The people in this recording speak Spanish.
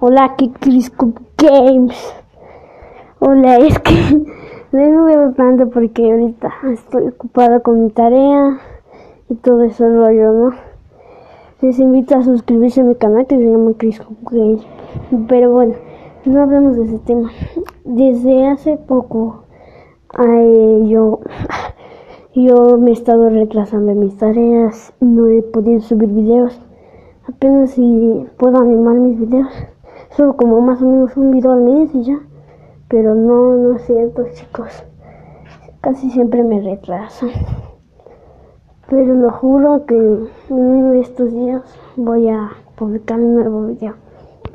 Hola, aquí Chris Games. Hola, es que no me veo tanto porque ahorita estoy ocupada con mi tarea y todo ese rollo, ¿no? Les invito a suscribirse a mi canal que se llama Chris Games. Pero bueno, no hablemos de ese tema. Desde hace poco yo, yo me he estado retrasando en mis tareas, no he podido subir videos. Apenas si puedo animar mis videos. Subo como más o menos un video al mes y ya. Pero no, no es cierto, chicos. Casi siempre me retraso. Pero lo juro que en uno de estos días voy a publicar un nuevo video.